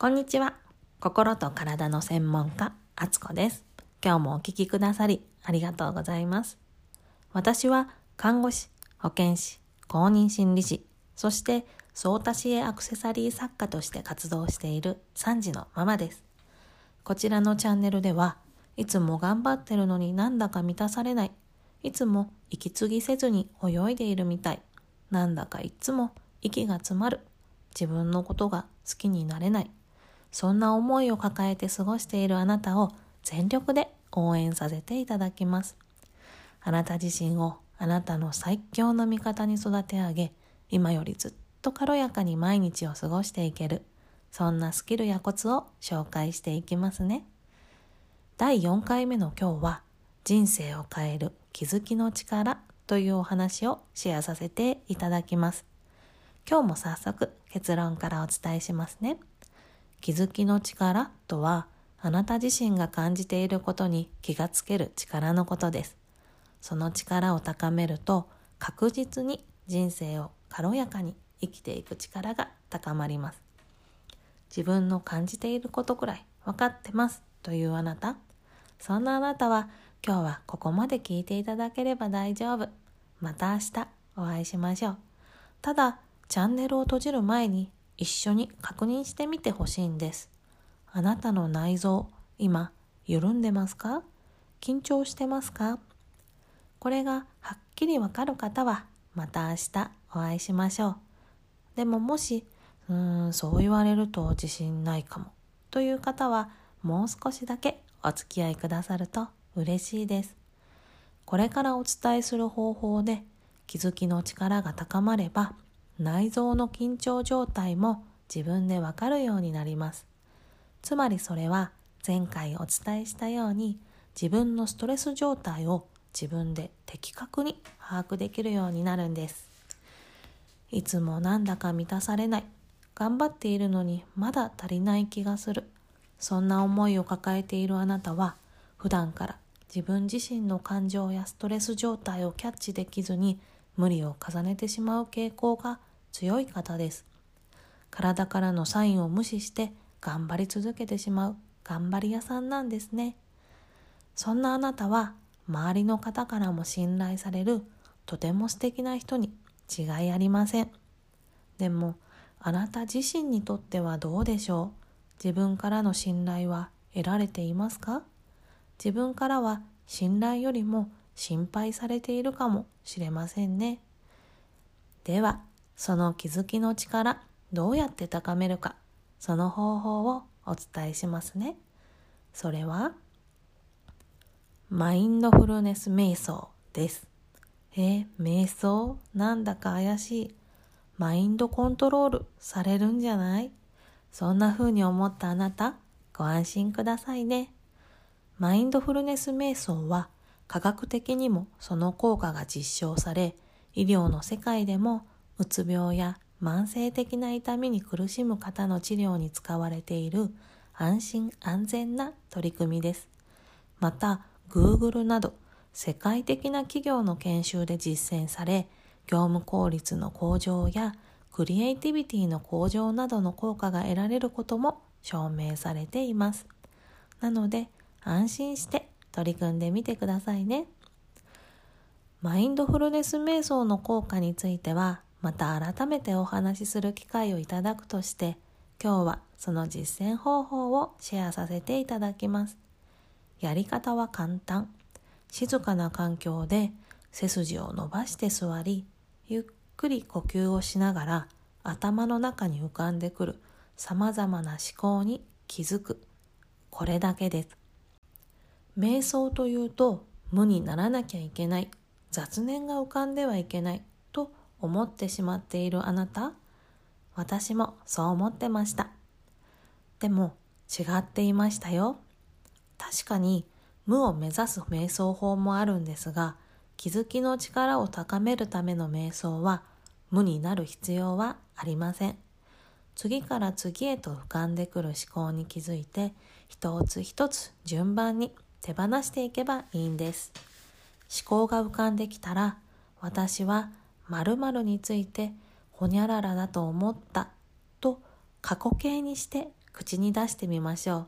こんにちは。心と体の専門家、あつこです。今日もお聞きくださりありがとうございます。私は看護師、保健師、公認心理師、そして相多市営アクセサリー作家として活動している3児のママです。こちらのチャンネルではいつも頑張ってるのになんだか満たされない。いつも息継ぎせずに泳いでいるみたい。なんだかいつも息が詰まる。自分のことが好きになれない。そんな思いを抱えて過ごしているあなたを全力で応援させていただきます。あなた自身をあなたの最強の味方に育て上げ、今よりずっと軽やかに毎日を過ごしていける、そんなスキルやコツを紹介していきますね。第4回目の今日は、人生を変える気づきの力というお話をシェアさせていただきます。今日も早速結論からお伝えしますね。気づきの力とは、あなた自身が感じていることに気がつける力のことです。その力を高めると、確実に人生を軽やかに生きていく力が高まります。自分の感じていることくらい分かってますというあなた。そんなあなたは今日はここまで聞いていただければ大丈夫。また明日お会いしましょう。ただ、チャンネルを閉じる前に一緒に確認してみてほしいんです。あなたの内臓、今、緩んでますか？緊張してますか？これがはっきりわかる方は、また明日お会いしましょう。でももし、うーん、そう言われると自信ないかも。という方は、もう少しだけお付き合いくださると嬉しいです。これからお伝えする方法で気づきの力が高まれば、内臓の緊張状態も自分でわかるようになります。つまりそれは前回お伝えしたように自分のストレス状態を自分で的確に把握できるようになるんです。いつもなんだか満たされない。頑張っているのにまだ足りない気がする。そんな思いを抱えているあなたは普段から自分自身の感情やストレス状態をキャッチできずに無理を重ねてしまう傾向が強い方です。体からのサインを無視して頑張り続けてしまう頑張り屋さんなんですね。そんなあなたは周りの方からも信頼されるとても素敵な人に違いありません。でもあなた自身にとってはどうでしょう？自分からの信頼は得られていますか？自分からは信頼よりも心配されているかもしれませんね。ではその気づきの力、どうやって高めるか、その方法をお伝えしますね。それは、マインドフルネス瞑想です。え、瞑想なんだか怪しい。マインドコントロールされるんじゃない？そんな風に思ったあなた、ご安心くださいね。マインドフルネス瞑想は科学的にもその効果が実証され、医療の世界でもうつ病や慢性的な痛みに苦しむ方の治療に使われている安心安全な取り組みです。また、Google など世界的な企業の研修で実践され、業務効率の向上やクリエイティビティの向上などの効果が得られることも証明されています。なので、安心して取り組んでみてくださいね。マインドフルネス瞑想の効果については、また改めてお話しする機会をいただくとして今日はその実践方法をシェアさせていただきます。やり方は簡単。静かな環境で背筋を伸ばして座りゆっくり呼吸をしながら頭の中に浮かんでくる様々な思考に気づく。これだけです。瞑想というと無にならなきゃいけない。雑念が浮かんではいけない。思ってしまっているあなた私もそう思ってました。でも違っていましたよ。確かに無を目指す瞑想法もあるんですが気づきの力を高めるための瞑想は無になる必要はありません。次から次へと浮かんでくる思考に気づいて一つ一つ順番に手放していけばいいんです。思考が浮かんできたら私は〇〇についてほにゃららだと思ったと過去形にして口に出してみましょ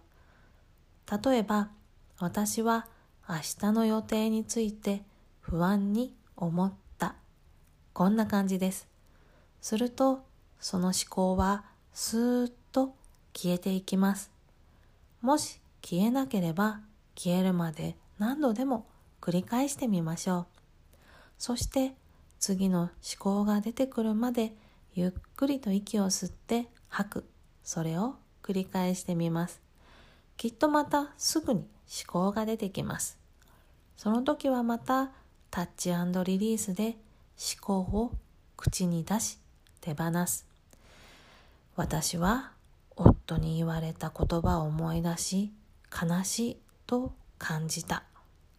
う。例えば、私は明日の予定について不安に思った。こんな感じです。すると、その思考はスーッと消えていきます。もし消えなければ消えるまで何度でも繰り返してみましょう。そして次の思考が出てくるまでゆっくりと息を吸って吐く。それを繰り返してみます。きっとまたすぐに思考が出てきます。その時はまたタッチリリースで思考を口に出し手放す。私は夫に言われた言葉を思い出し悲しいと感じた。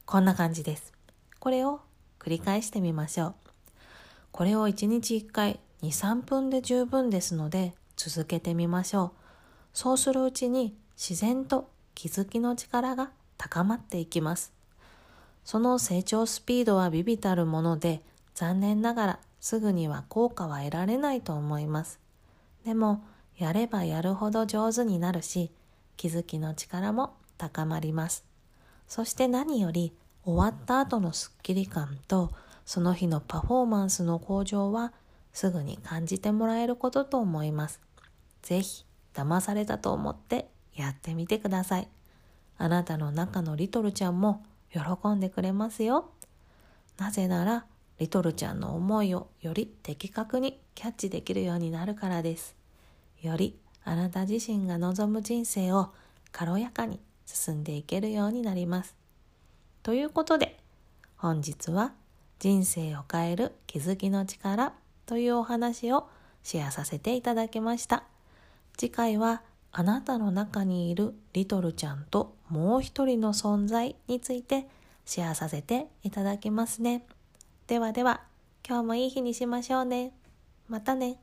こんな感じです。これを繰り返してみましょう。これを1日1回2、3分で十分ですので続けてみましょう。そうするうちに自然と気づきの力が高まっていきます。その成長スピードは微々たるもので残念ながらすぐには効果は得られないと思います。でもやればやるほど上手になるし気づきの力も高まります。そして何より終わった後のスッキリ感とその日のパフォーマンスの向上はすぐに感じてもらえることと思います。ぜひ騙されたと思ってやってみてください。あなたの中のリトルちゃんも喜んでくれますよ。なぜならリトルちゃんの思いをより的確にキャッチできるようになるからです。よりあなた自身が望む人生を軽やかに進んでいけるようになります。ということで本日は人生を変える気づきの力というお話をシェアさせていただきました。次回はあなたの中にいるリトルちゃんともう一人の存在についてシェアさせていただきますね。ではでは、今日もいい日にしましょうね。またね。